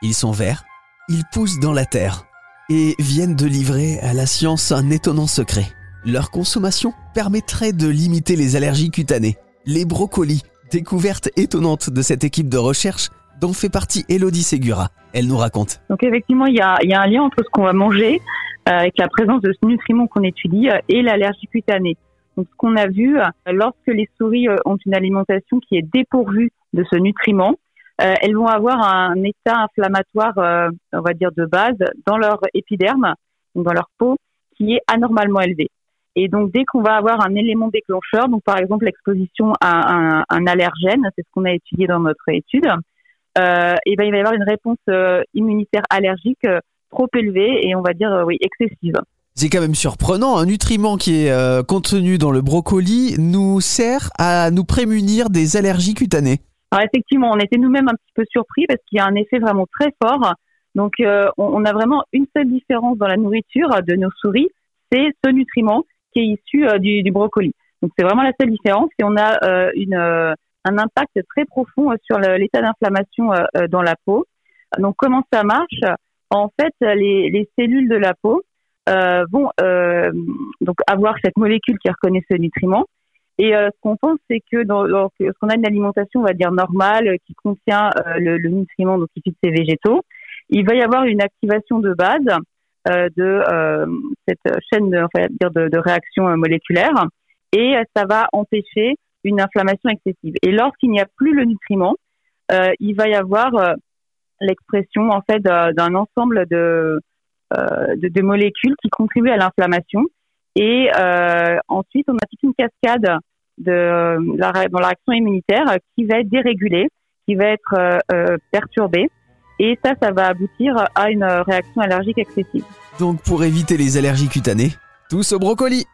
Ils sont verts, ils poussent dans la terre et viennent de livrer à la science un étonnant secret. Leur consommation permettrait de limiter les allergies cutanées. Les brocolis, découverte étonnante de cette équipe de recherche dont fait partie Elodie Segura. Elle nous raconte. Donc effectivement, il y a, un lien entre ce qu'on va manger euh, avec la présence de ce nutriment qu'on étudie euh, et l'allergie cutanée. Donc ce qu'on a vu, euh, lorsque les souris ont une alimentation qui est dépourvue de ce nutriment, elles vont avoir un état inflammatoire, on va dire de base, dans leur épiderme, dans leur peau, qui est anormalement élevé. Et donc, dès qu'on va avoir un élément déclencheur, donc par exemple l'exposition à un, allergène, c'est ce qu'on a étudié dans notre étude, euh, et ben il va y avoir une réponse euh, immunitaire allergique euh, trop élevée et on va dire oui excessive. C'est quand même surprenant, un nutriment qui est contenu dans le brocoli nous sert à nous prémunir des allergies cutanées. Alors effectivement, on était nous-mêmes un petit peu surpris parce qu'il y a un effet vraiment très fort. Donc on, a vraiment une seule différence dans la nourriture de nos souris, c'est ce nutriment qui est issu du, du, brocoli. Donc c'est vraiment la seule différence et on a une un impact très profond euh, sur l'état d'inflammation euh, euh, dans la peau. Donc comment ça marche? En fait, les, cellules de la peau vont donc avoir cette molécule qui reconnaît ce nutriment. Et ce qu'on pense, c'est que dans, lorsqu'on a une alimentation, on va dire normale, qui contient le, nutriment donc issu de ces végétaux, il va y avoir une activation de base de cette chaîne de, dire de, de réaction moléculaire, et ça va empêcher une inflammation excessive. Et lorsqu'il n'y a plus le nutriment, euh, il va y avoir euh, l'expression en fait d'un ensemble de, euh, de, de, molécules qui contribuent à l'inflammation. Et ensuite, on a toute une cascade dans la réaction immunitaire qui va être dérégulée, qui va être perturbée. Et ça, ça va aboutir à une réaction allergique excessive. Donc, pour éviter les allergies cutanées, tous au brocoli